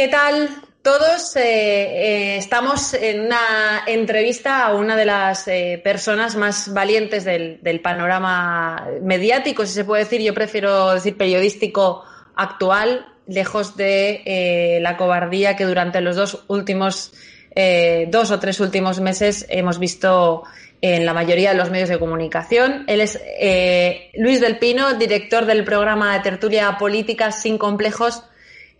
¿Qué tal todos? Eh, eh, estamos en una entrevista a una de las eh, personas más valientes del, panorama mediático, si se puede decir. Yo prefiero decir periodístico actual, lejos de la cobardía que durante los dos últimos, dos o tres últimos meses hemos visto en la mayoría de los medios de comunicación. Él es Luis del Pino, director del programa de tertulia política sin complejos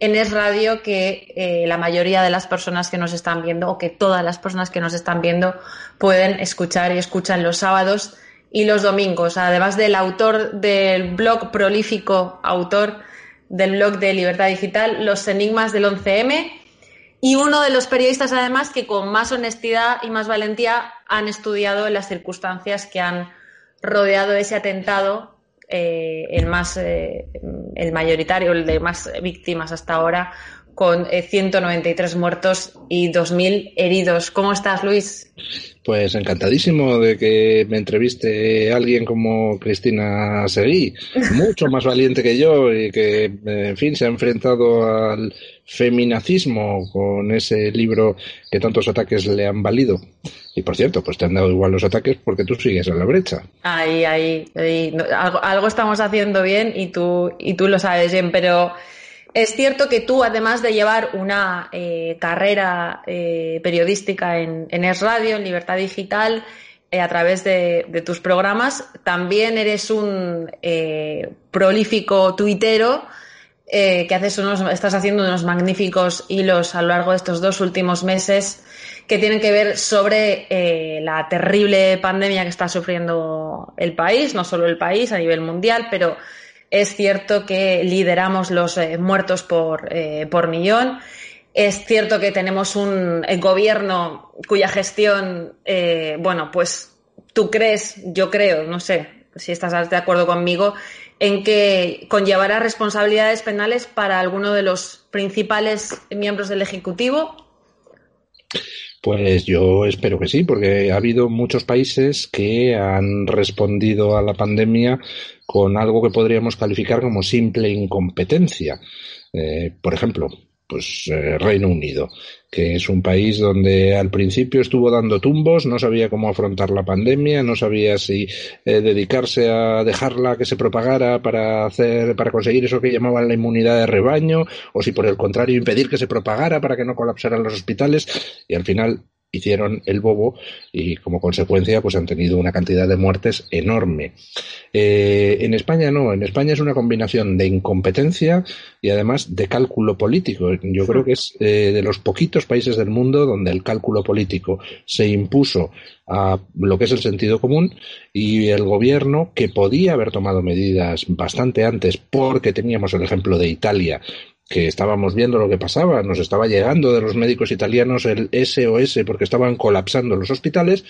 en Es Radio que eh, la mayoría de las personas que nos están viendo o que todas las personas que nos están viendo pueden escuchar y escuchan los sábados y los domingos. Además del autor del blog prolífico, autor del blog de Libertad Digital, Los Enigmas del 11M, y uno de los periodistas además que con más honestidad y más valentía han estudiado las circunstancias que han rodeado ese atentado eh, el más eh, el mayoritario, el de más víctimas hasta ahora, con 193 eh, muertos y 2.000 heridos. ¿Cómo estás, Luis? Pues encantadísimo de que me entreviste alguien como Cristina Seguí, mucho más valiente que yo y que, en fin, se ha enfrentado al feminacismo con ese libro que tantos ataques le han valido. Y por cierto, pues te han dado igual los ataques porque tú sigues en la brecha. Ahí, ahí, algo, estamos haciendo bien y tú, y tú lo sabes bien, pero es cierto que tú, además de llevar una eh, carrera eh, periodística en, en, Es Radio, en Libertad Digital, eh, a través de, tus programas, también eres un prolífico tuitero que haces unos, estás haciendo unos magníficos hilos a lo largo de estos dos últimos meses que tienen que ver sobre la terrible pandemia que está sufriendo el país, no solo el país a nivel mundial, pero es cierto que lideramos los eh, muertos por, eh, por millón. Es cierto que tenemos un gobierno cuya gestión, bueno, pues tú crees, yo creo, no sé si estás de acuerdo conmigo, en que conllevará responsabilidades penales para alguno de los principales miembros del Ejecutivo pues yo espero que sí, porque ha habido muchos países que han respondido a la pandemia con algo que podríamos calificar como simple incompetencia. Eh, por ejemplo, pues eh, Reino Unido, que es un país donde al principio estuvo dando tumbos, no sabía cómo afrontar la pandemia, no sabía si eh, dedicarse a dejarla que se propagara para hacer, para conseguir eso que llamaban la inmunidad de rebaño, o si por el contrario impedir que se propagara para que no colapsaran los hospitales, y al final hicieron el bobo y como consecuencia pues han tenido una cantidad de muertes enorme. Eh, en España no, en España es una combinación de incompetencia y además de cálculo político. Yo creo que es eh, de los poquitos países del mundo donde el cálculo político se impuso a lo que es el sentido común y el gobierno que podía haber tomado medidas bastante antes porque teníamos el ejemplo de Italia que estábamos viendo lo que pasaba, nos estaba llegando de los médicos italianos el SOS porque estaban colapsando los hospitales,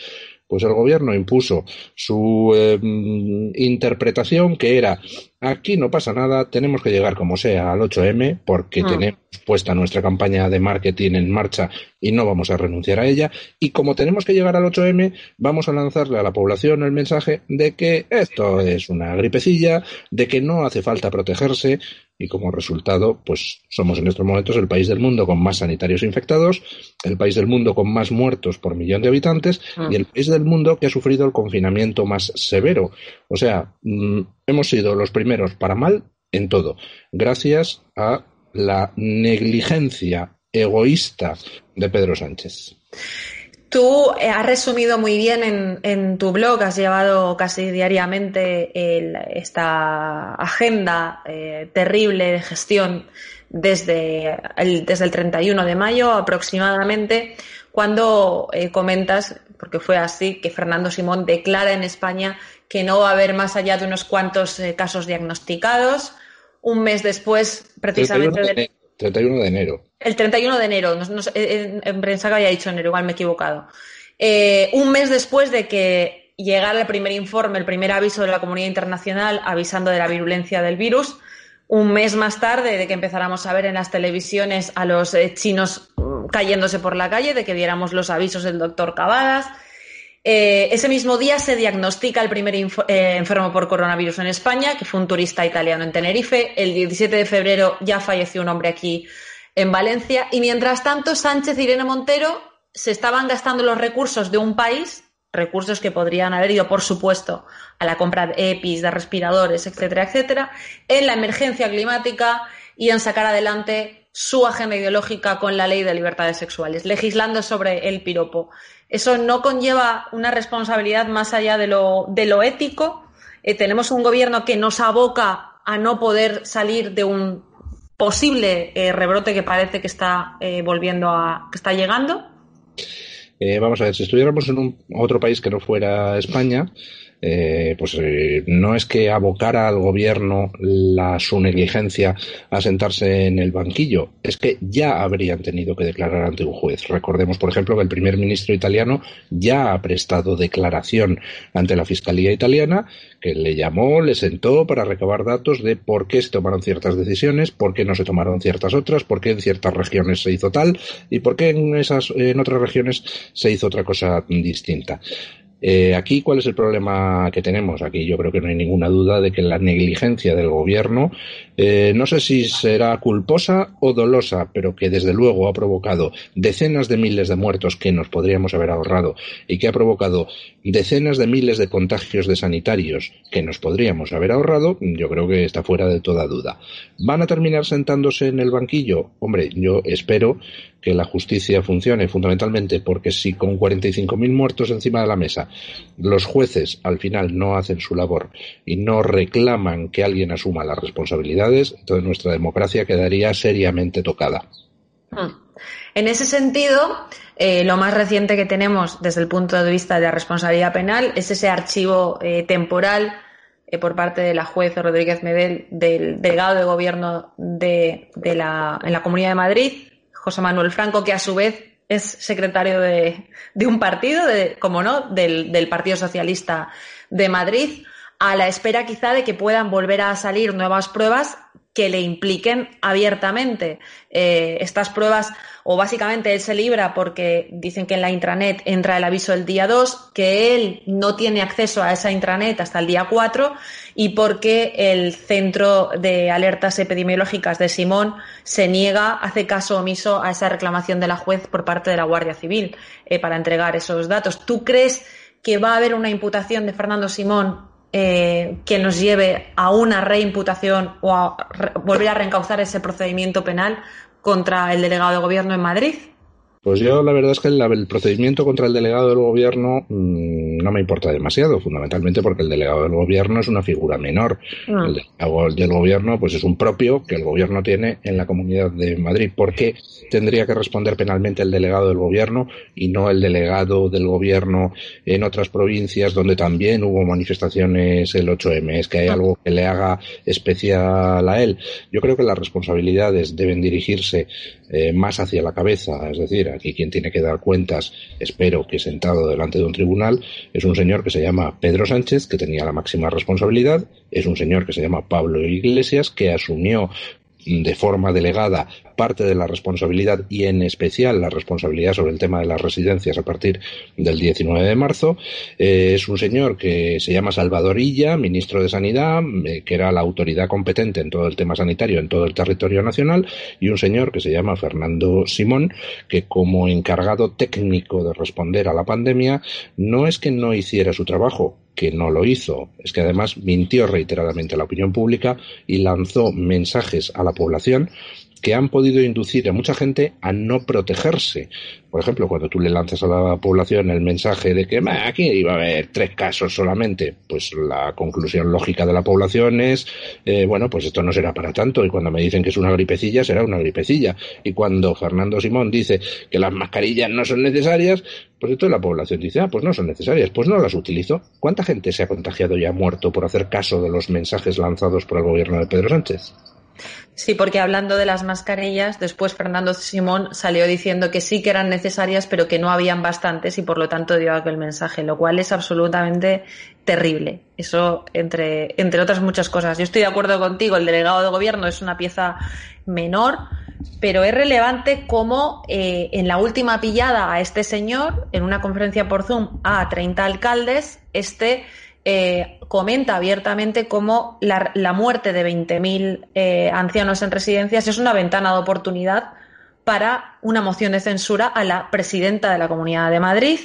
pues el gobierno impuso su em, interpretación que era aquí no pasa nada, tenemos que llegar como sea al 8M porque ah. tenemos puesta nuestra campaña de marketing en marcha y no vamos a renunciar a ella y como tenemos que llegar al 8M vamos a lanzarle a la población el mensaje de que esto es una gripecilla, de que no hace falta protegerse y como resultado, pues somos en estos momentos el país del mundo con más sanitarios infectados, el país del mundo con más muertos por millón de habitantes ah. y el país del mundo que ha sufrido el confinamiento más severo. O sea, mm, hemos sido los primeros para mal en todo, gracias a la negligencia egoísta de Pedro Sánchez. Tú eh, has resumido muy bien en, tu blog, has llevado casi diariamente esta agenda eh, terrible de gestión desde el, desde el 31 de mayo aproximadamente, cuando eh, comentas, porque fue así, que Fernando Simón declara en España que no va a haber más allá de unos cuantos casos diagnosticados. Un mes después, precisamente. 31 de enero. El 31 de enero, en prensa que había dicho enero, igual me he equivocado. Eh, un mes después de que llegara el primer informe, el primer aviso de la comunidad internacional avisando de la virulencia del virus, un mes más tarde de que empezáramos a ver en las televisiones a los eh, chinos mm, cayéndose por la calle, de que viéramos los avisos del doctor Cavadas, eh, ese mismo día se diagnostica el primer eh, enfermo por coronavirus en España, que fue un turista italiano en Tenerife. El 17 de febrero ya falleció un hombre aquí en Valencia. Y mientras tanto, Sánchez y Irene Montero se estaban gastando los recursos de un país, recursos que podrían haber ido, por supuesto, a la compra de EPIs, de respiradores, etcétera, etcétera, en la emergencia climática y en sacar adelante su agenda ideológica con la ley de libertades sexuales, legislando sobre el piropo. Eso no conlleva una responsabilidad más allá de lo, de lo ético. Eh, tenemos un gobierno que nos aboca a no poder salir de un posible eh, rebrote que parece que está eh, volviendo a, que está llegando. vamos a ver, si estuviéramos en un, otro país que no fuera España, eh, pues eh, no es que abocara al gobierno la, su negligencia a sentarse en el banquillo, es que ya habrían tenido que declarar ante un juez. Recordemos, por ejemplo, que el primer ministro italiano ya ha prestado declaración ante la Fiscalía italiana, que le llamó, le sentó para recabar datos de por qué se tomaron ciertas decisiones, por qué no se tomaron ciertas otras, por qué en ciertas regiones se hizo tal y por qué en, esas, en otras regiones se hizo otra cosa distinta. Eh, aquí, ¿cuál es el problema que tenemos? Aquí yo creo que no hay ninguna duda de que la negligencia del gobierno, eh, no sé si será culposa o dolosa, pero que desde luego ha provocado decenas de miles de muertos que nos podríamos haber ahorrado y que ha provocado decenas de miles de contagios de sanitarios que nos podríamos haber ahorrado, yo creo que está fuera de toda duda. ¿Van a terminar sentándose en el banquillo? Hombre, yo espero que la justicia funcione fundamentalmente porque si con 45.000 muertos encima de la mesa los jueces al final no hacen su labor y no reclaman que alguien asuma las responsabilidades, entonces nuestra democracia quedaría seriamente tocada. Hmm. En ese sentido, eh, lo más reciente que tenemos desde el punto de vista de la responsabilidad penal es ese archivo eh, temporal eh, por parte de la juez Rodríguez Medel del delegado de gobierno de, la, en la Comunidad de Madrid, José Manuel Franco, que a su vez es secretario de, un partido, de, como no, del, Partido Socialista de Madrid, a la espera quizá de que puedan volver a salir nuevas pruebas que le impliquen abiertamente. Eh, estas pruebas, o básicamente él se libra porque dicen que en la intranet entra el aviso el día 2, que él no tiene acceso a esa intranet hasta el día 4 y porque el Centro de Alertas Epidemiológicas de Simón se niega, hace caso omiso a esa reclamación de la juez por parte de la Guardia Civil eh, para entregar esos datos. ¿Tú crees que va a haber una imputación de Fernando Simón eh, que nos lleve a una reimputación o a volver a reencauzar ese procedimiento penal contra el delegado de gobierno en Madrid? Pues yo la verdad es que el, procedimiento contra el delegado del gobierno mm, no me importa demasiado, fundamentalmente porque el delegado del gobierno es una figura menor. Ah. El delegado del gobierno pues es un propio que el gobierno tiene en la Comunidad de Madrid. ¿Por qué tendría que responder penalmente el delegado del gobierno y no el delegado del gobierno en otras provincias donde también hubo manifestaciones el 8M? Es que hay ah. algo que le haga especial a él. Yo creo que las responsabilidades deben dirigirse eh, más hacia la cabeza, es decir, aquí quien tiene que dar cuentas, espero que sentado delante de un tribunal, es un señor que se llama Pedro Sánchez, que tenía la máxima responsabilidad, es un señor que se llama Pablo Iglesias, que asumió de forma delegada parte de la responsabilidad y en especial la responsabilidad sobre el tema de las residencias a partir del 19 de marzo. Eh, es un señor que se llama Salvadorilla, ministro de Sanidad, eh, que era la autoridad competente en todo el tema sanitario en todo el territorio nacional, y un señor que se llama Fernando Simón, que como encargado técnico de responder a la pandemia, no es que no hiciera su trabajo, que no lo hizo, es que además mintió reiteradamente a la opinión pública y lanzó mensajes a la población que han podido inducir a mucha gente a no protegerse. Por ejemplo, cuando tú le lanzas a la población el mensaje de que aquí iba a haber tres casos solamente, pues la conclusión lógica de la población es, eh, bueno, pues esto no será para tanto. Y cuando me dicen que es una gripecilla, será una gripecilla. Y cuando Fernando Simón dice que las mascarillas no son necesarias, pues entonces la población dice, ah, pues no son necesarias, pues no las utilizo. ¿Cuánta gente se ha contagiado y ha muerto por hacer caso de los mensajes lanzados por el gobierno de Pedro Sánchez? Sí, porque hablando de las mascarillas, después Fernando Simón salió diciendo que sí que eran necesarias, pero que no habían bastantes y por lo tanto dio aquel mensaje, lo cual es absolutamente terrible. Eso, entre, entre otras muchas cosas. Yo estoy de acuerdo contigo, el delegado de gobierno es una pieza menor, pero es relevante cómo eh, en la última pillada a este señor, en una conferencia por Zoom a 30 alcaldes, este eh, comenta abiertamente cómo la, muerte de 20.000 eh, ancianos en residencias es una ventana de oportunidad para una moción de censura a la presidenta de la Comunidad de Madrid,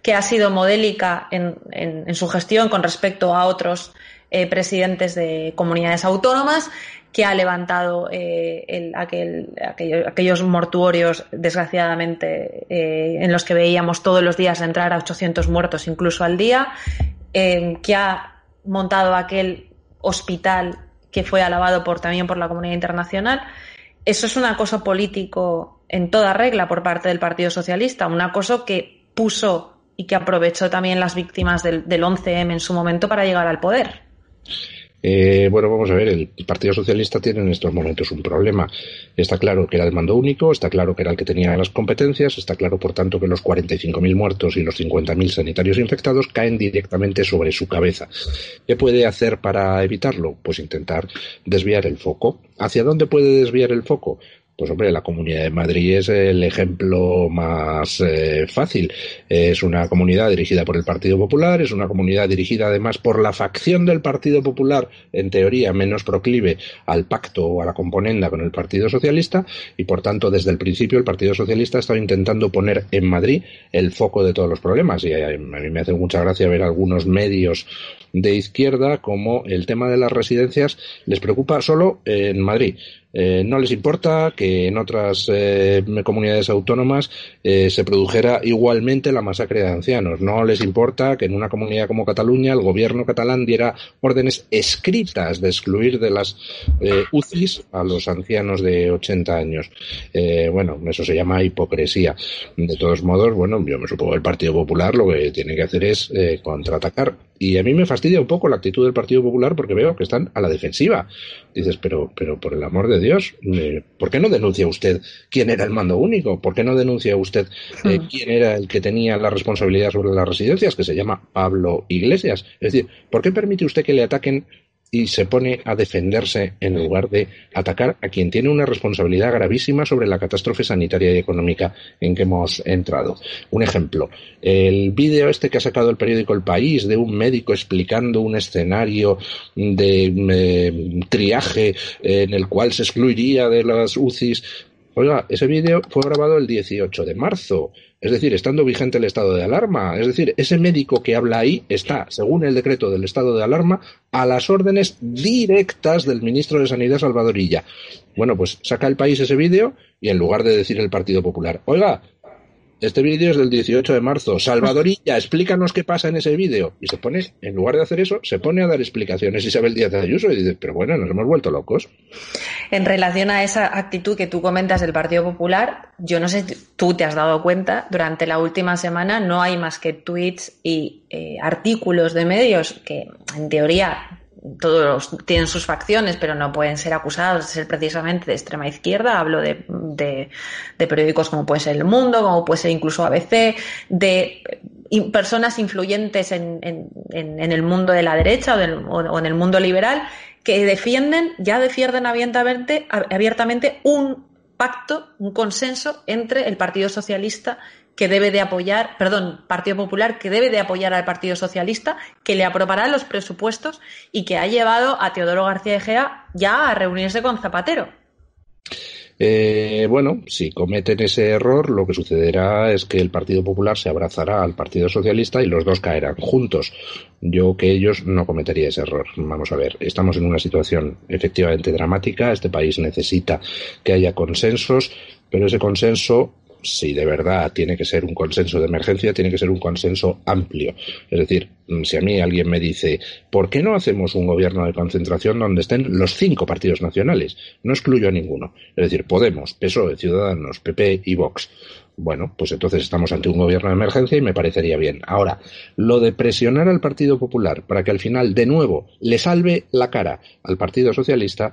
que ha sido modélica en, su gestión con respecto a otros eh, presidentes de comunidades autónomas, que ha levantado aquellos mortuorios, desgraciadamente, en los que veíamos todos los días entrar a 800 muertos incluso al día, que ha montado aquel hospital que fue alabado por, también por la comunidad internacional. Eso es un acoso político en toda regla por parte del Partido Socialista, un acoso que puso y que aprovechó también las víctimas del, del 11M en su momento para llegar al poder. Eh, bueno, vamos a ver, el Partido Socialista tiene en estos momentos un problema. Está claro que era el mando único, está claro que era el que tenía las competencias, está claro, por tanto, que los 45.000 muertos y los 50.000 sanitarios infectados caen directamente sobre su cabeza. ¿Qué puede hacer para evitarlo? Pues intentar desviar el foco. ¿Hacia dónde puede desviar el foco? Pues hombre, la Comunidad de Madrid es el ejemplo más eh, fácil. Es una comunidad dirigida por el Partido Popular, es una comunidad dirigida además por la facción del Partido Popular, en teoría menos proclive al pacto o a la componenda con el Partido Socialista, y por tanto desde el principio el Partido Socialista ha estado intentando poner en Madrid el foco de todos los problemas. Y a mí me hace mucha gracia ver algunos medios de izquierda como el tema de las residencias les preocupa solo en Madrid. Eh, no les importa que en otras eh, comunidades autónomas eh, se produjera igualmente la masacre de ancianos. No les importa que en una comunidad como Cataluña el gobierno catalán diera órdenes escritas de excluir de las UCIs a los ancianos de 80 años. bueno, eso se llama hipocresía. De todos modos, bueno, yo me supongo que el Partido Popular lo que tiene que hacer es contraatacar. Y a mí me fastidia un poco la actitud del Partido Popular porque veo que están a la defensiva. Dices, pero, pero por el amor de Dios, eh, ¿por qué no denuncia usted quién era el mando único? ¿Por qué no denuncia usted eh, hmm. quién era el que tenía la responsabilidad sobre las residencias, que se llama Pablo Iglesias? Es decir, ¿por qué permite usted que le ataquen y se pone a defenderse en lugar de atacar a quien tiene una responsabilidad gravísima sobre la catástrofe sanitaria y económica en que hemos entrado. Un ejemplo, el vídeo este que ha sacado el periódico El País de un médico explicando un escenario de eh, triaje en el cual se excluiría de las UCIs. Oiga, ese vídeo fue grabado el 18 de marzo es decir, estando vigente el estado de alarma. Es decir, ese médico que habla ahí está, según el decreto del estado de alarma, a las órdenes directas del ministro de Sanidad Salvadorilla. Bueno, pues saca el país ese vídeo y en lugar de decir el Partido Popular, oiga, este vídeo es del 18 de marzo. Salvadorilla, explícanos qué pasa en ese vídeo. Y se pone, en lugar de hacer eso, se pone a dar explicaciones Isabel Díaz de Ayuso y dice, pero bueno, nos hemos vuelto locos. En relación a esa actitud que tú comentas del Partido Popular, yo no sé, tú te has dado cuenta, durante la última semana no hay más que tweets y eh, artículos de medios que, en teoría, todos tienen sus facciones, pero no pueden ser acusados de ser precisamente de extrema izquierda. Hablo de, de, periódicos como puede ser El Mundo, como puede ser incluso ABC, de personas influyentes en, en, el mundo de la derecha o, en el mundo liberal que defienden, ya defienden abiertamente, un pacto, un consenso entre el Partido Socialista que debe de apoyar, perdón, Partido Popular que debe de apoyar al Partido Socialista, que le aprobará los presupuestos y que ha llevado a Teodoro García Egea ya a reunirse con Zapatero. Eh, bueno, si cometen ese error, lo que sucederá es que el Partido Popular se abrazará al Partido Socialista y los dos caerán juntos. Yo que ellos no cometería ese error. Vamos a ver, estamos en una situación efectivamente dramática. Este país necesita que haya consensos, pero ese consenso si de verdad tiene que ser un consenso de emergencia, tiene que ser un consenso amplio. Es decir, mm, si a mí alguien me dice, ¿por qué no hacemos un gobierno de concentración donde estén los cinco partidos nacionales? No excluyo a ninguno. Es decir, Podemos, PSOE, Ciudadanos, PP y Vox. Bueno, pues entonces estamos ante un gobierno de emergencia y me parecería bien. Ahora, lo de presionar al Partido Popular para que al final, de nuevo, le salve la cara al Partido Socialista,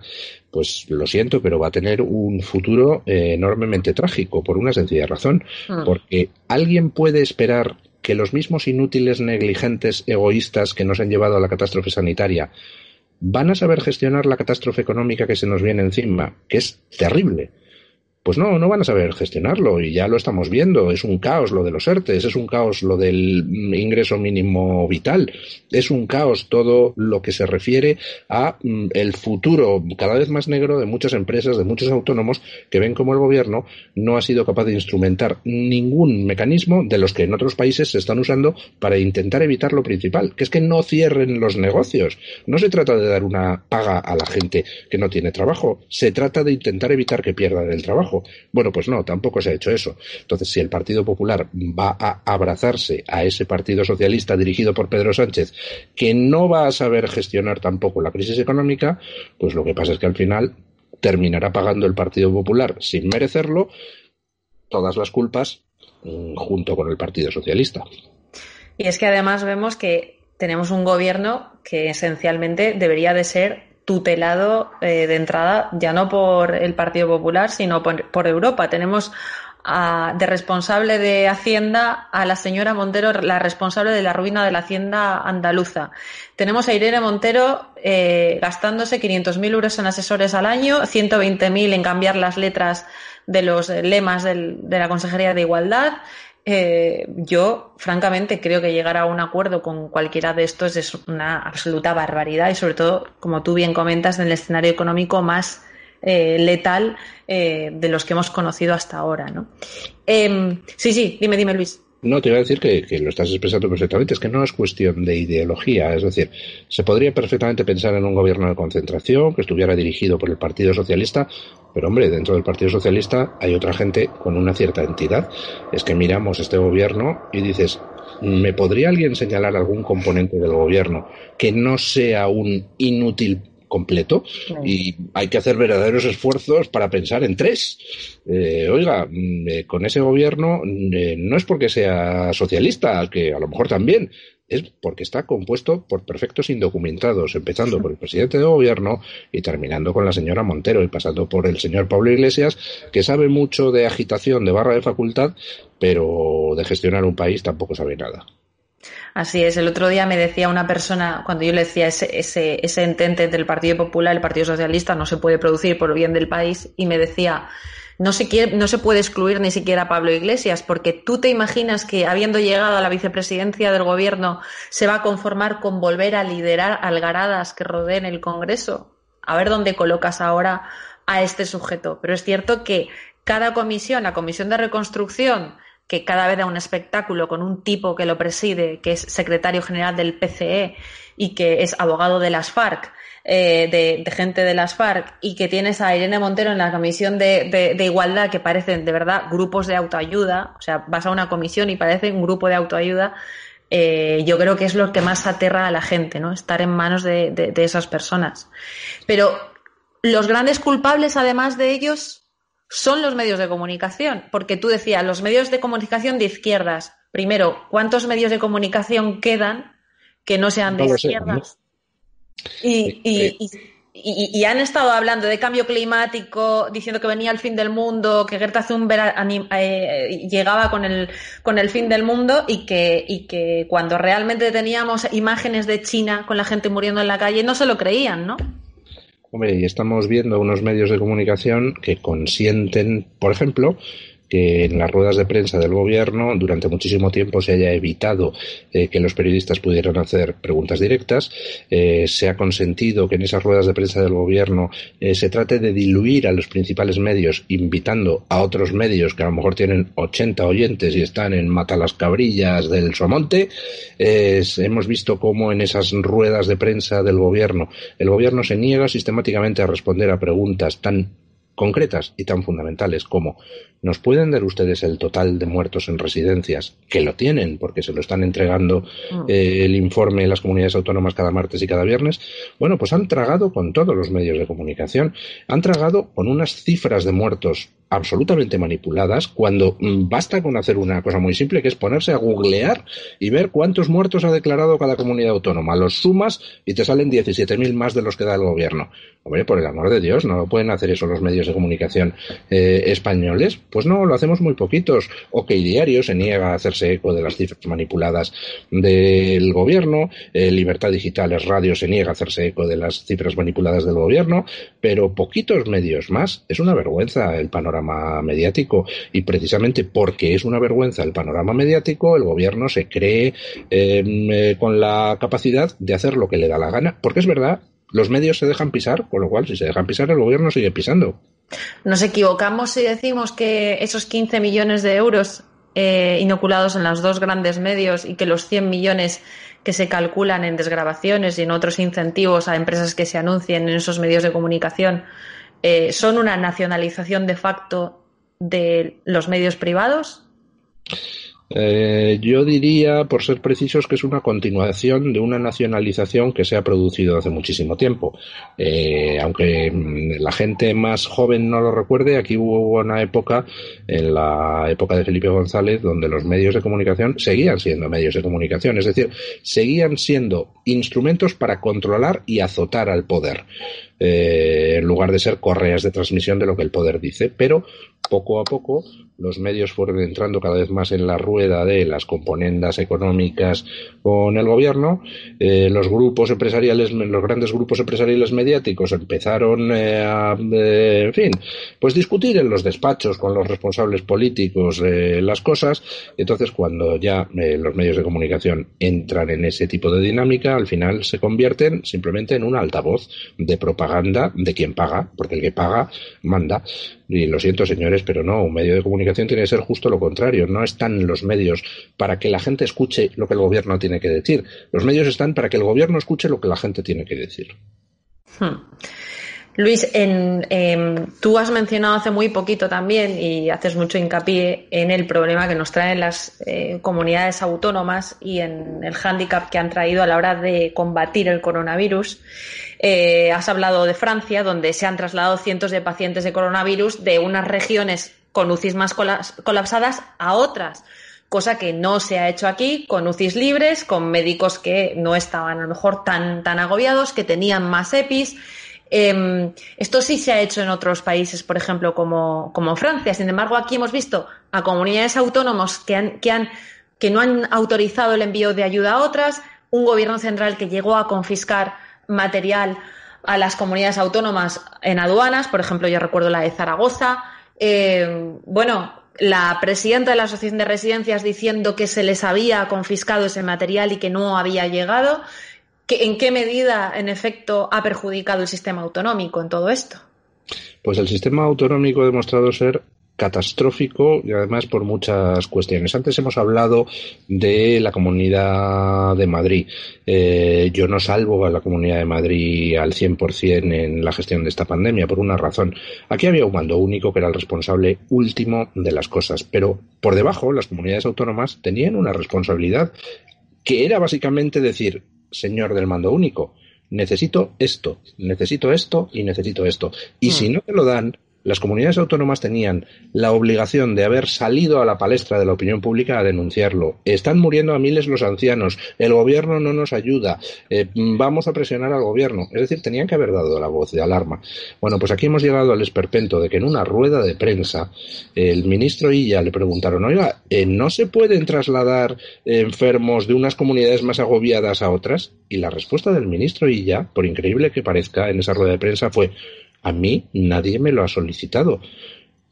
pues lo siento, pero va a tener un futuro eh, enormemente trágico, por una sencilla razón. Mm. Porque alguien puede esperar que los mismos inútiles, negligentes, egoístas que nos han llevado a la catástrofe sanitaria van a saber gestionar la catástrofe económica que se nos viene encima, que es terrible pues no, no van a saber gestionarlo y ya lo estamos viendo. Es un caos lo de los ERTES, es un caos lo del ingreso mínimo vital, es un caos todo lo que se refiere a mm, el futuro cada vez más negro de muchas empresas, de muchos autónomos que ven como el gobierno no ha sido capaz de instrumentar ningún mecanismo de los que en otros países se están usando para intentar evitar lo principal, que es que no cierren los negocios. No se trata de dar una paga a la gente que no tiene trabajo, se trata de intentar evitar que pierdan el trabajo. Bueno, pues no, tampoco se ha hecho eso. Entonces, si el Partido Popular va a abrazarse a ese Partido Socialista dirigido por Pedro Sánchez, que no va a saber gestionar tampoco la crisis económica, pues lo que pasa es que al final terminará pagando el Partido Popular sin merecerlo todas las culpas mm, junto con el Partido Socialista. Y es que además vemos que tenemos un gobierno que esencialmente debería de ser tutelado eh, de entrada ya no por el Partido Popular, sino por, Europa. Tenemos de responsable de Hacienda a la señora Montero, la responsable de la ruina de la Hacienda andaluza. Tenemos a Irene Montero eh, gastándose 500.000 euros en asesores al año, 120.000 en cambiar las letras de los lemas de la Consejería de Igualdad. Eh, yo, francamente, creo que llegar a un acuerdo con cualquiera de estos es una absoluta barbaridad y, sobre todo, como tú bien comentas, en el escenario económico más eh, letal eh, de los que hemos conocido hasta ahora. Em, sí, sí, dime, dime, Luis. No, te iba a decir que, lo estás expresando perfectamente. Es que no es cuestión de ideología. Es decir, se podría perfectamente pensar en un gobierno de concentración que estuviera dirigido por el Partido Socialista, pero hombre, dentro del Partido Socialista hay otra gente con una cierta entidad. Es que miramos este gobierno y dices, ¿me podría alguien señalar algún componente del gobierno que no sea un inútil completo y hay que hacer verdaderos esfuerzos para pensar en tres. Eh, oiga, mm, eh, con ese gobierno eh, no es porque sea socialista, que a lo mejor también, es porque está compuesto por perfectos indocumentados, empezando por el presidente de gobierno y terminando con la señora Montero y pasando por el señor Pablo Iglesias, que sabe mucho de agitación de barra de facultad, pero de gestionar un país tampoco sabe nada. Así es. El otro día me decía una persona, cuando yo le decía ese, ese, ese entente del Partido Popular, el Partido Socialista, no se puede producir por el bien del país, y me decía, no se, quiere, no se puede excluir ni siquiera a Pablo Iglesias, porque tú te imaginas que, habiendo llegado a la vicepresidencia del gobierno, se va a conformar con volver a liderar algaradas que rodeen el Congreso. A ver dónde colocas ahora a este sujeto. Pero es cierto que cada comisión, la comisión de reconstrucción, que cada vez da un espectáculo con un tipo que lo preside, que es secretario general del PCE y que es abogado de las FARC, eh, de, gente de las FARC, y que tienes a Irene Montero en la comisión de, igualdad, que parecen de verdad grupos de autoayuda, o sea, vas a una comisión y parece un grupo de autoayuda, eh, yo creo que es lo que más aterra a la gente, ¿no? Estar en manos de, de esas personas. Pero los grandes culpables, además de ellos, son los medios de comunicación, porque tú decías, los medios de comunicación de izquierdas. Primero, ¿cuántos medios de comunicación quedan que no sean de izquierdas? Y, han estado hablando de cambio climático, diciendo que venía el fin del mundo, que Greta Thunberg eh, llegaba con el, con el fin del mundo y que, y que cuando realmente teníamos imágenes de China con la gente muriendo en la calle no se lo creían, ¿no? Hombre, y estamos viendo unos medios de comunicación que consienten, por ejemplo, que en las ruedas de prensa del gobierno durante muchísimo tiempo se haya evitado eh, que los periodistas pudieran hacer preguntas directas. Eh, se ha consentido que en esas ruedas de prensa del gobierno eh, se trate de diluir a los principales medios, invitando a otros medios que a lo mejor tienen 80 oyentes y están en Matalas Cabrillas del Somonte. hemos visto cómo en esas ruedas de prensa del gobierno el gobierno se niega sistemáticamente a responder a preguntas tan concretas y tan fundamentales como ¿nos pueden dar ustedes el total de muertos en residencias? Que lo tienen, porque se lo están entregando mm. eh, el informe en las comunidades autónomas cada martes y cada viernes. Bueno, pues han tragado con todos los medios de comunicación, han tragado con unas cifras de muertos absolutamente manipuladas cuando mm, basta con hacer una cosa muy simple que es ponerse a googlear y ver cuántos muertos ha declarado cada comunidad autónoma. Los sumas y te salen 17.000 más de los que da el gobierno. Hombre, por el amor de Dios, no pueden hacer eso los medios de comunicación eh, españoles. Pues no, lo hacemos muy poquitos. OK Diario se niega a hacerse eco de las cifras manipuladas del gobierno. Eh, Libertad Digital es Radio se niega a hacerse eco de las cifras manipuladas del gobierno. Pero poquitos medios más. Es una vergüenza el panorama mediático. Y precisamente porque es una vergüenza el panorama mediático, el gobierno se cree em, eh, con la capacidad de hacer lo que le da la gana. Porque es verdad, los medios se dejan pisar, con lo cual si se dejan pisar, el gobierno sigue pisando. Nos equivocamos si decimos que esos 15 millones de euros eh, inoculados en los dos grandes medios y que los 100 millones que se calculan en desgrabaciones y en otros incentivos a empresas que se anuncien en esos medios de comunicación eh, son una nacionalización de facto de los medios privados? Eh, yo diría, por ser precisos, que es una continuación de una nacionalización que se ha producido hace muchísimo tiempo. Eh, aunque mm, la gente más joven no lo recuerde, aquí hubo una época, en la época de Felipe González, donde los medios de comunicación seguían siendo medios de comunicación, es decir, seguían siendo instrumentos para controlar y azotar al poder. Eh, en lugar de ser correas de transmisión de lo que el poder dice. Pero poco a poco los medios fueron entrando cada vez más en la rueda de las componendas económicas con el gobierno. Eh, los grupos empresariales, los grandes grupos empresariales mediáticos empezaron eh, a, en fin, pues discutir en los despachos con los responsables políticos las cosas. Entonces, cuando ya los medios de comunicación entran en ese tipo de dinámica, al final se convierten simplemente en un altavoz de propaganda de quien paga, porque el que paga manda. Y lo siento, señores, pero no, un medio de comunicación tiene que ser justo lo contrario. No están los medios para que la gente escuche lo que el gobierno tiene que decir. Los medios están para que el gobierno escuche lo que la gente tiene que decir. Hmm. Luis, en, em, tú has mencionado hace muy poquito también y haces mucho hincapié en el problema que nos traen las eh, comunidades autónomas y en el hándicap que han traído a la hora de combatir el coronavirus. Eh, has hablado de Francia, donde se han trasladado cientos de pacientes de coronavirus de unas regiones con UCIs más colapsadas a otras cosa que no se ha hecho aquí, con UCIs libres, con médicos que no estaban a lo mejor tan, tan agobiados, que tenían más EPIs. Em, esto sí se ha hecho en otros países, por ejemplo, como, como Francia. Sin embargo, aquí hemos visto a comunidades autónomos que, han, que, han, que no han autorizado el envío de ayuda a otras, un gobierno central que llegó a confiscar material a las comunidades autónomas en aduanas, por ejemplo, yo recuerdo la de Zaragoza. Eh, bueno, la presidenta de la Asociación de Residencias diciendo que se les había confiscado ese material y que no había llegado. ¿En qué medida, en efecto, ha perjudicado el sistema autonómico en todo esto? Pues el sistema autonómico ha demostrado ser catastrófico y además por muchas cuestiones. Antes hemos hablado de la Comunidad de Madrid. Eh, yo no salvo a la Comunidad de Madrid al 100% en la gestión de esta pandemia por una razón. Aquí había un mando único que era el responsable último de las cosas, pero por debajo las comunidades autónomas tenían una responsabilidad que era básicamente decir, señor del mando único, necesito esto, necesito esto y necesito esto. Y si hmm. no te lo dan, las comunidades autónomas tenían la obligación de haber salido a la palestra de la opinión pública a denunciarlo. Están muriendo a miles los ancianos, el gobierno no nos ayuda, eh, vamos a presionar al gobierno. Es decir, tenían que haber dado la voz de alarma. Bueno, pues aquí hemos llegado al esperpento de que en una rueda de prensa el ministro Illa le preguntaron, oiga, eh, ¿no se pueden trasladar enfermos de unas comunidades más agobiadas a otras? Y la respuesta del ministro Illa, por increíble que parezca, en esa rueda de prensa fue, a mí nadie me lo ha solicitado.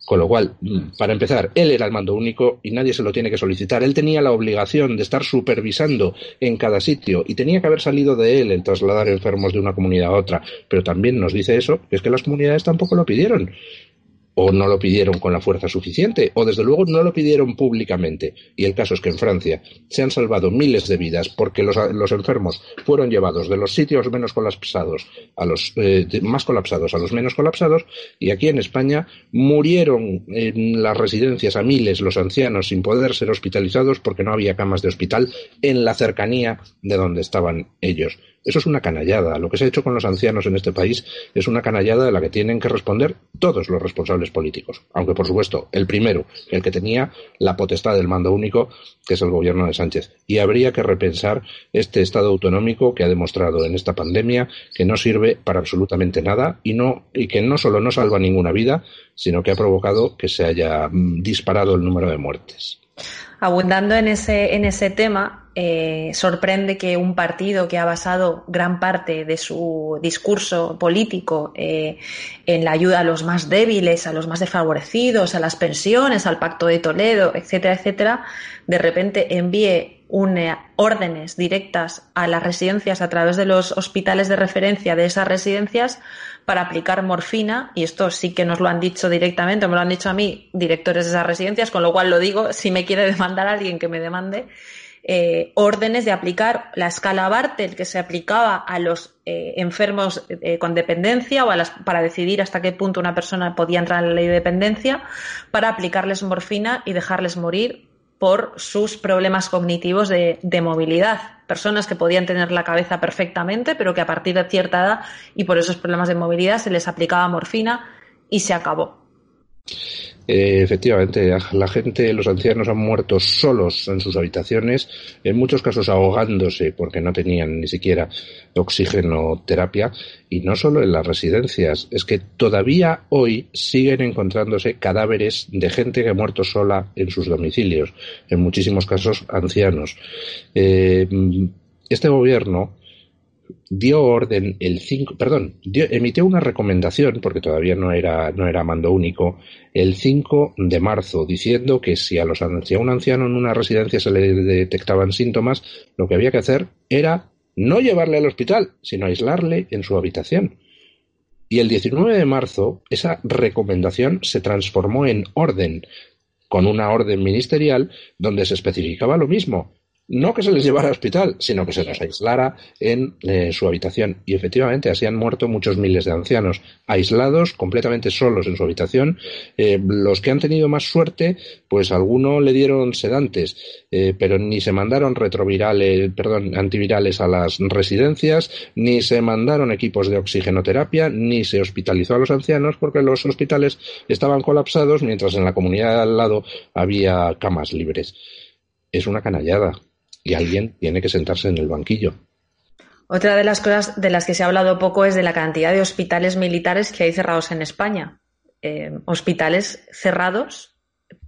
Con lo cual, para empezar, él era el mando único y nadie se lo tiene que solicitar. Él tenía la obligación de estar supervisando en cada sitio y tenía que haber salido de él el trasladar enfermos de una comunidad a otra. Pero también nos dice eso, que es que las comunidades tampoco lo pidieron o no lo pidieron con la fuerza suficiente, o desde luego no lo pidieron públicamente. Y el caso es que en Francia se han salvado miles de vidas porque los, enfermos fueron llevados de los sitios menos colapsados a los eh, más colapsados a los menos colapsados, y aquí en España murieron en las residencias a miles los ancianos sin poder ser hospitalizados porque no había camas de hospital en la cercanía de donde estaban ellos. Eso es una canallada. Lo que se ha hecho con los ancianos en este país es una canallada de la que tienen que responder todos los responsables políticos. Aunque, por supuesto, el primero, el que tenía la potestad del mando único, que es el gobierno de Sánchez. Y habría que repensar este Estado autonómico que ha demostrado en esta pandemia que no sirve para absolutamente nada y, no, y que no solo no salva ninguna vida, sino que ha provocado que se haya mm, disparado el número de muertes. Abundando en ese, en ese tema, eh, sorprende que un partido que ha basado gran parte de su discurso político eh, en la ayuda a los más débiles, a los más desfavorecidos, a las pensiones, al Pacto de Toledo, etcétera, etcétera, de repente envíe órdenes directas a las residencias a través de los hospitales de referencia de esas residencias para aplicar morfina, y esto sí que nos lo han dicho directamente, me lo han dicho a mí directores de esas residencias, con lo cual lo digo, si me quiere demandar alguien que me demande, eh, órdenes de aplicar la escala Bartel que se aplicaba a los eh, enfermos eh, con dependencia o a las, para decidir hasta qué punto una persona podía entrar en la ley de dependencia, para aplicarles morfina y dejarles morir por sus problemas cognitivos de, movilidad. Personas que podían tener la cabeza perfectamente, pero que a partir de cierta edad y por esos problemas de movilidad se les aplicaba morfina y se acabó. Eh, efectivamente, la gente, los ancianos han muerto solos en sus habitaciones, en muchos casos ahogándose porque no tenían ni siquiera oxígeno terapia, y no solo en las residencias, es que todavía hoy siguen encontrándose cadáveres de gente que ha muerto sola en sus domicilios, en muchísimos casos ancianos. Eh, este gobierno dio orden el 5, perdón, emitió una recomendación, porque todavía no era, no era mando único, el 5 de marzo, diciendo que si a, los, si a un anciano en una residencia se le detectaban síntomas, lo que había que hacer era no llevarle al hospital, sino aislarle en su habitación. Y el 19 de marzo, esa recomendación se transformó en orden, con una orden ministerial donde se especificaba lo mismo, no que se les llevara al hospital, sino que se les aislara en eh, su habitación. Y efectivamente, así han muerto muchos miles de ancianos, aislados, completamente solos en su habitación. Eh, los que han tenido más suerte, pues alguno le dieron sedantes, eh, pero ni se mandaron retrovirales, perdón, antivirales a las residencias, ni se mandaron equipos de oxigenoterapia, ni se hospitalizó a los ancianos porque los hospitales estaban colapsados, mientras en la comunidad al lado había camas libres. Es una canallada y alguien tiene que sentarse en el banquillo. Otra de las cosas de las que se ha hablado poco es de la cantidad de hospitales militares que hay cerrados en España. Eh, hospitales cerrados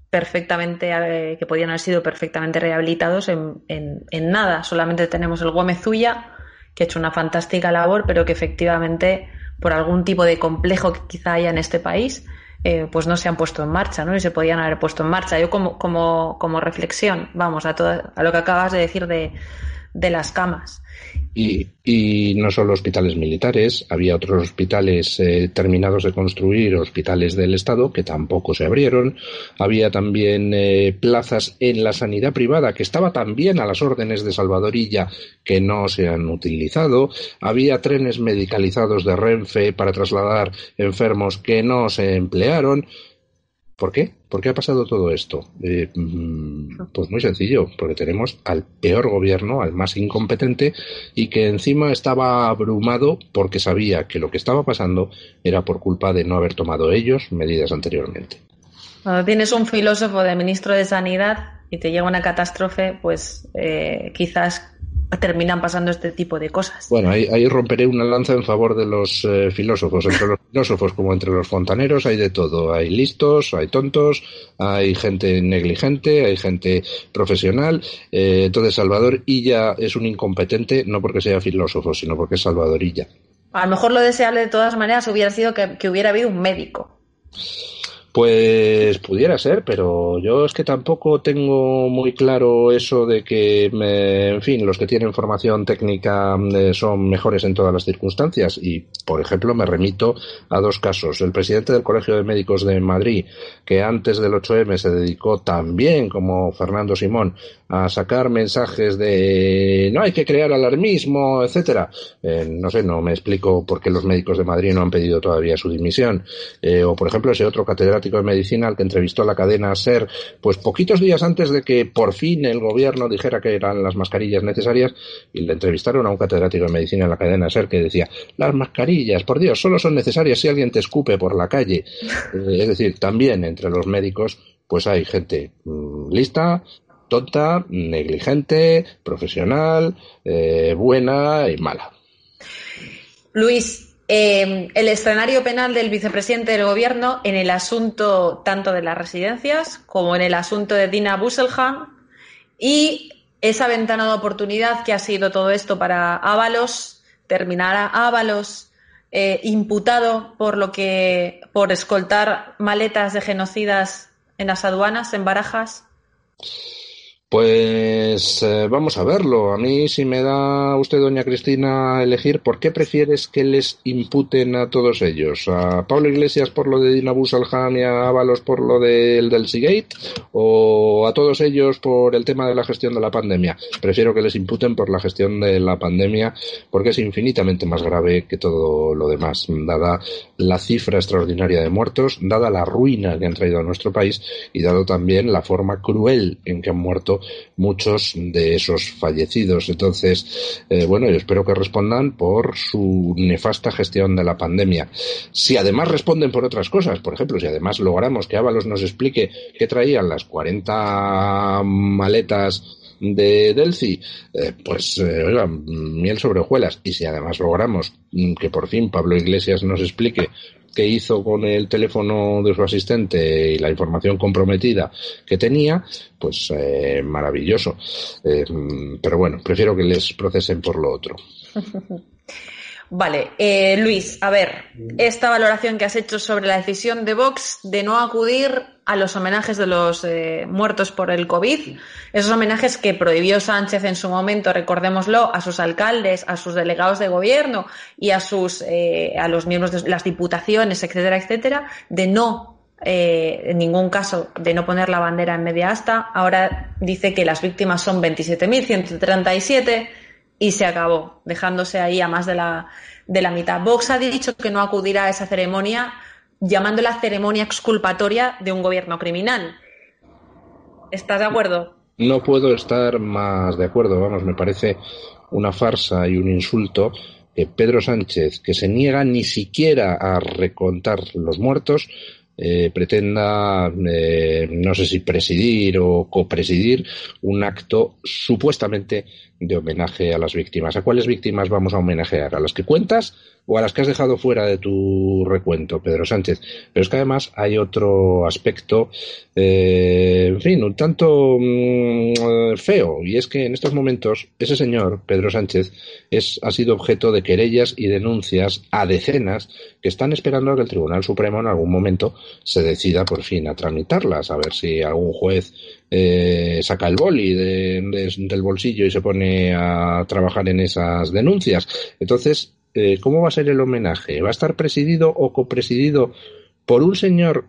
perfectamente eh, que podían haber sido perfectamente rehabilitados en, nada. Solamente tenemos el Gómez Ulla, que ha hecho una fantástica labor, pero que efectivamente, por algún tipo de complejo que quizá haya en este país, eh, pues no se han puesto en marcha, ¿no? Y se podían haber puesto en marcha. Yo como, como, como reflexión, vamos, a, todo, a lo que acabas de decir de, de las camas. Y, no solo hospitales militares, había otros hospitales eh, terminados de construir, hospitales del Estado, que tampoco se abrieron. Había también eh, plazas en la sanidad privada, que estaba también a las órdenes de Salvadorilla, que no se han utilizado. Había trenes medicalizados de Renfe para trasladar enfermos que no se emplearon. ¿Por qué? ¿Por qué ha pasado todo esto? Eh, mm, pues muy sencillo, porque tenemos al peor gobierno, al más incompetente, y que encima estaba abrumado porque sabía que lo que estaba pasando era por culpa de no haber tomado ellos medidas anteriormente. Cuando tienes un filósofo de ministro de Sanidad y te llega una catástrofe, pues eh, quizás terminan pasando este tipo de cosas. Bueno, ahí, romperé una lanza en favor de los eh, filósofos. Entre los filósofos como entre los fontaneros hay de todo. Hay listos, hay tontos, hay gente negligente, hay gente profesional. Eh, entonces Salvador Illa es un incompetente no porque sea filósofo, sino porque es Salvador Illa. A lo mejor lo deseable de todas maneras hubiera sido que hubiera habido un médico. Pues pudiera ser, pero yo es que tampoco tengo muy claro eso de que, en fin, los que tienen formación técnica eh, son mejores en todas las circunstancias. Y, por ejemplo, me remito a dos casos. El presidente del Colegio de Médicos de Madrid, que antes del 8M se dedicó también, como Fernando Simón, a sacar mensajes de no hay que crear alarmismo, etcétera. Eh, no sé, no me explico por qué los médicos de Madrid no han pedido todavía su dimisión. Eh, o, por ejemplo, ese otro catedrático de medicina al que entrevistó la cadena SER, pues poquitos días antes de que por fin el gobierno dijera que eran las mascarillas necesarias, y le entrevistaron a un catedrático de medicina en la cadena SER que decía, las mascarillas, por Dios, solo son necesarias si alguien te escupe por la calle. Eh, es decir, también entre los médicos, pues hay gente mm, lista, tonta, negligente, profesional, eh, buena y mala. Luis, eh, el escenario penal del vicepresidente del gobierno en el asunto tanto de las residencias como en el asunto de Dina Busselham y esa ventana de oportunidad que ha sido todo esto para Ábalos, terminará Ábalos eh, imputado por lo que por escoltar maletas de genocidas en las aduanas, en Barajas. Pues eh, vamos a verlo. A mí, si me da usted, doña Cristina, elegir, ¿por qué prefieres que les imputen a todos ellos? ¿A Pablo Iglesias por lo de Dina Busalham y a Ábalos por lo del del Seagate? ¿O a todos ellos por el tema de la gestión de la pandemia? Prefiero que les imputen por la gestión de la pandemia porque es infinitamente más grave que todo lo demás, dada la cifra extraordinaria de muertos, dada la ruina que han traído a nuestro país y dado también la forma cruel en que han muerto muchos de esos fallecidos. Entonces, eh, bueno, yo espero que respondan por su nefasta gestión de la pandemia. Si además responden por otras cosas, por ejemplo, si además logramos que Ábalos nos explique qué traían las 40 maletas de Delci, eh, pues eh, oiga, miel sobre hojuelas. Y si además logramos que por fin Pablo Iglesias nos explique que hizo con el teléfono de su asistente y la información comprometida que tenía, pues eh, maravilloso. Eh, pero bueno, prefiero que les procesen por lo otro. Vale, eh, Luis, a ver, esta valoración que has hecho sobre la decisión de Vox de no acudir a los homenajes de los eh, muertos por el COVID, esos homenajes que prohibió Sánchez en su momento, recordémoslo, a sus alcaldes, a sus delegados de gobierno y a sus eh, a los miembros de las diputaciones, etcétera, etcétera, de no en ningún caso de no poner la bandera en media asta. Ahora dice que las víctimas son 27.137 y se acabó, dejándose ahí a más de la, de la mitad. Vox ha dicho que no acudirá a esa ceremonia, llamándola ceremonia exculpatoria de un gobierno criminal. ¿Estás de acuerdo? No puedo estar más de acuerdo, vamos, me parece una farsa y un insulto que Pedro Sánchez, que se niega ni siquiera a recontar los muertos, eh, pretenda, eh, no sé si presidir o copresidir, un acto supuestamente de homenaje a las víctimas. ¿A cuáles víctimas vamos a homenajear? ¿A las que cuentas o a las que has dejado fuera de tu recuento, Pedro Sánchez? Pero es que además hay otro aspecto, eh, en fin, un tanto mm, feo, y es que en estos momentos ese señor, Pedro Sánchez, es, ha sido objeto de querellas y denuncias a decenas que están esperando a que el Tribunal Supremo en algún momento se decida por fin a tramitarlas, a ver si algún juez eh, saca el boli del bolsillo y se pone a trabajar en esas denuncias. Entonces, eh, ¿cómo va a ser el homenaje? ¿Va a estar presidido o copresidido por un señor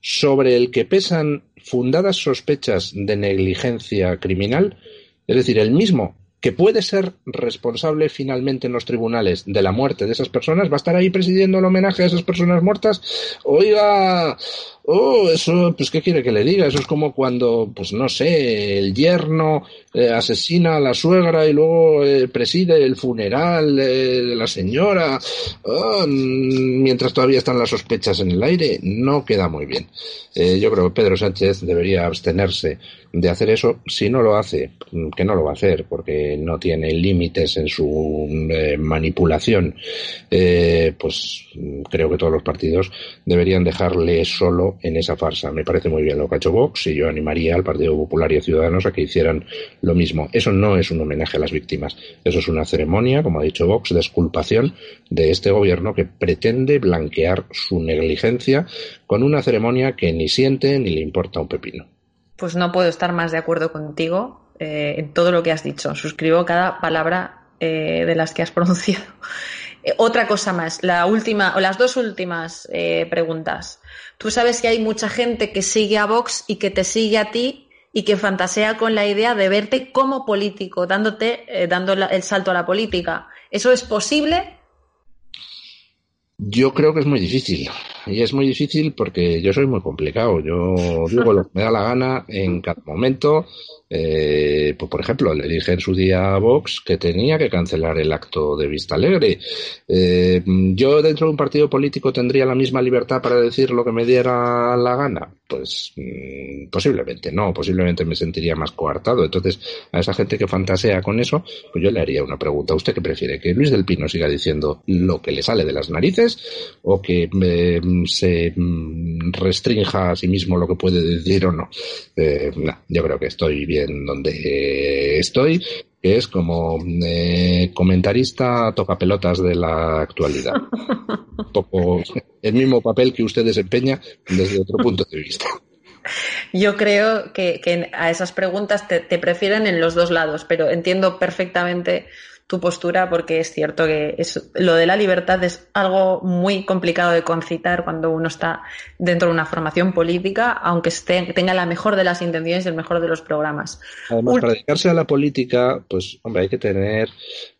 sobre el que pesan fundadas sospechas de negligencia criminal? Es decir, el mismo que puede ser responsable finalmente en los tribunales de la muerte de esas personas, va a estar ahí presidiendo el homenaje a esas personas muertas. Oiga, Oh, eso, pues, ¿qué quiere que le diga? Eso es como cuando, pues, no sé, el yerno eh, asesina a la suegra y luego eh, preside el funeral de la señora. Oh, mientras todavía están las sospechas en el aire, no queda muy bien. Eh, yo creo que Pedro Sánchez debería abstenerse de hacer eso. Si no lo hace, que no lo va a hacer, porque no tiene límites en su manipulación, pues creo que todos los partidos deberían dejarle solo en esa farsa. Me parece muy bien lo que ha hecho Vox y yo animaría al Partido Popular y a Ciudadanos a que hicieran lo mismo. Eso no es un homenaje a las víctimas. Eso es una ceremonia, como ha dicho Vox, de exculpación de este gobierno que pretende blanquear su negligencia con una ceremonia que ni siente ni le importa un pepino. Pues no puedo estar más de acuerdo contigo eh, en todo lo que has dicho. Suscribo cada palabra eh, de las que has pronunciado. Eh, otra cosa más, la última o las dos últimas preguntas. Tú sabes que hay mucha gente que sigue a Vox y que te sigue a ti y que fantasea con la idea de verte como político, dándote, eh, dando el salto a la política. ¿Eso es posible? Yo creo que es muy difícil. y es muy difícil porque yo soy muy complicado. Yo digo lo que me da la gana en cada momento eh, pues por ejemplo, le dije en su día a Vox que tenía que cancelar el acto de Vista Alegre. Eh, ¿Yo dentro de un partido político tendría la misma libertad para decir lo que me diera la gana? Pues mm, posiblemente no, posiblemente me sentiría más coartado. Entonces, a esa gente que fantasea con eso, pues yo le haría una pregunta. ¿Usted qué prefiere? ¿Que Luis del Pino siga diciendo lo que le sale de las narices o que eh, se mm, restrinja a sí mismo lo que puede decir o no? no, yo creo que estoy bien en donde estoy, que es como eh, comentarista toca pelotas de la actualidad. poco el mismo papel que usted desempeña desde otro punto de vista. Yo creo que, a esas preguntas te, prefieren en los dos lados, pero entiendo perfectamente tu postura porque es cierto que es, lo de la libertad es algo muy complicado de concitar cuando uno está dentro de una formación política, aunque esté, tenga la mejor de las intenciones y el mejor de los programas. Además, para dedicarse a la política, pues, hombre, hay que tener,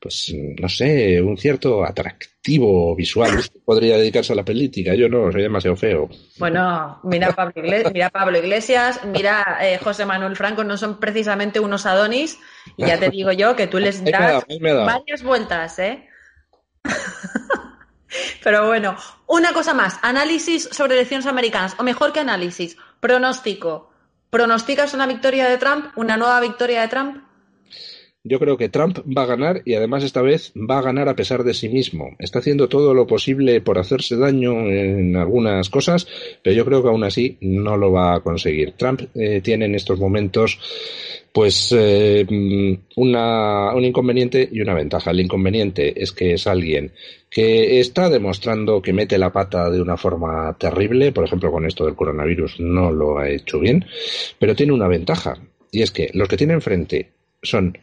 pues, no sé, un cierto atractivo visual. Usted podría dedicarse a la política, yo no, soy demasiado feo. Bueno, mira Pablo Iglesias, mira, Pablo Iglesias, mira eh, José Manuel Franco, no son precisamente unos Adonis, y ya te digo yo que tú les das varias vueltas, ¿eh? Pero bueno, una cosa más, análisis sobre elecciones americanas, o mejor que análisis, pronóstico. ¿Pronosticas una victoria de Trump, una nueva victoria de Trump? Yo creo que Trump va a ganar y además esta vez va a ganar a pesar de sí mismo. Está haciendo todo lo posible por hacerse daño en algunas cosas, pero yo creo que aún así no lo va a conseguir. Trump eh, tiene en estos momentos pues eh, una, un inconveniente y una ventaja. El inconveniente es que es alguien que está demostrando que mete la pata de una forma terrible, por ejemplo con esto del coronavirus no lo ha hecho bien, pero tiene una ventaja y es que los que tiene enfrente son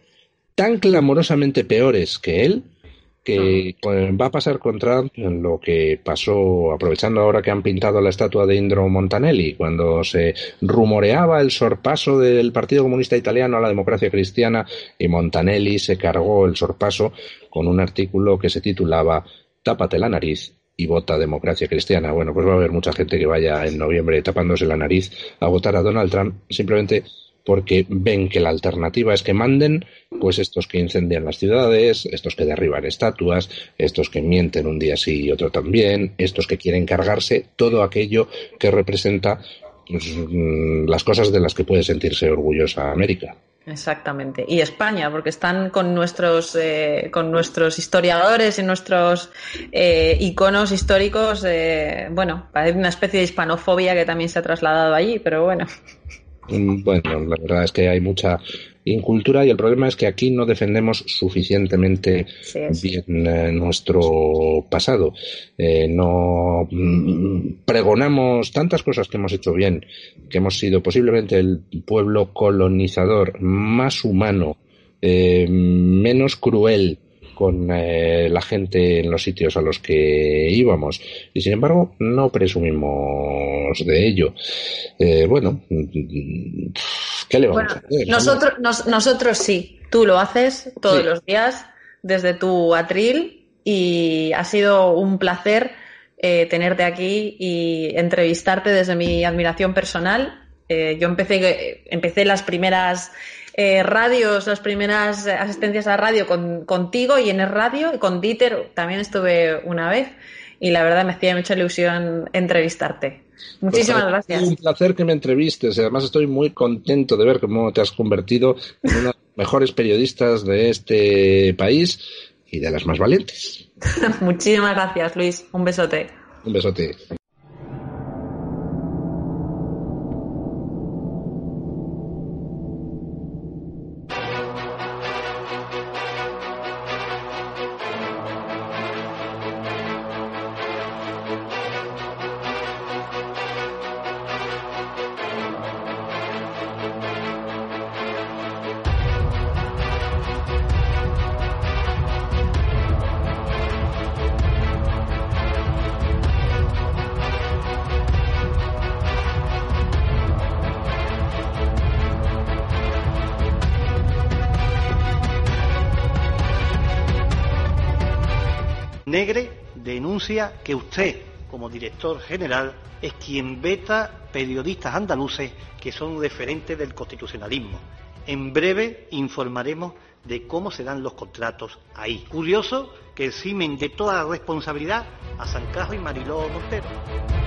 tan clamorosamente peores que él que va a pasar con Trump lo que pasó, aprovechando ahora que han pintado la estatua de Indro Montanelli, cuando se rumoreaba el sorpaso del Partido Comunista Italiano a la democracia cristiana y Montanelli se cargó el sorpaso con un artículo que se titulaba Tápate la nariz y vota democracia cristiana. Bueno, pues va a haber mucha gente que vaya en noviembre tapándose la nariz a votar a Donald Trump simplemente porque ven que la alternativa es que manden pues estos que incendian las ciudades, estos que derriban estatuas, estos que mienten un día sí y otro también, estos que quieren cargarse todo aquello que representa pues, mm, las cosas de las que puede sentirse orgullosa América. Exactamente. Y España, porque están con nuestros, eh, con nuestros historiadores y nuestros eh, iconos históricos. Eh, bueno, parece una especie de hispanofobia que también se ha trasladado allí, pero bueno. Mm, bueno, la verdad es que hay mucha incultura y el problema es que aquí no defendemos suficientemente bien eh, nuestro pasado. Eh, no mm, pregonamos tantas cosas que hemos hecho bien, que hemos sido posiblemente el pueblo colonizador más humano, eh, menos cruel, con eh, la gente en los sitios a los que íbamos y sin embargo no presumimos de ello. Eh, bueno, ¿qué le vamos a hacer? Nosotros, nosotros sí, tú lo haces todos los días desde tu atril y ha sido un placer eh, tenerte aquí y entrevistarte desde mi admiración personal. yo empecé, empecé las primeras eh, radios, las primeras asistencias a radio con, contigo y en el radio, y con Dieter también estuve una vez y la verdad me hacía mucha ilusión entrevistarte. Muchísimas pues, gracias. Es un placer que me entrevistes y además estoy muy contento de ver cómo te has convertido en una de las mejores periodistas de este país y de las más valientes. Muchísimas gracias, Luis. Un besote. Un besote. Que usted como director general, es quien veta periodistas andaluces que son referentes del constitucionalismo. En breve informaremos de cómo se dan los contratos ahí. Curioso que eximen de toda responsabilidad a San y Mariló Montero.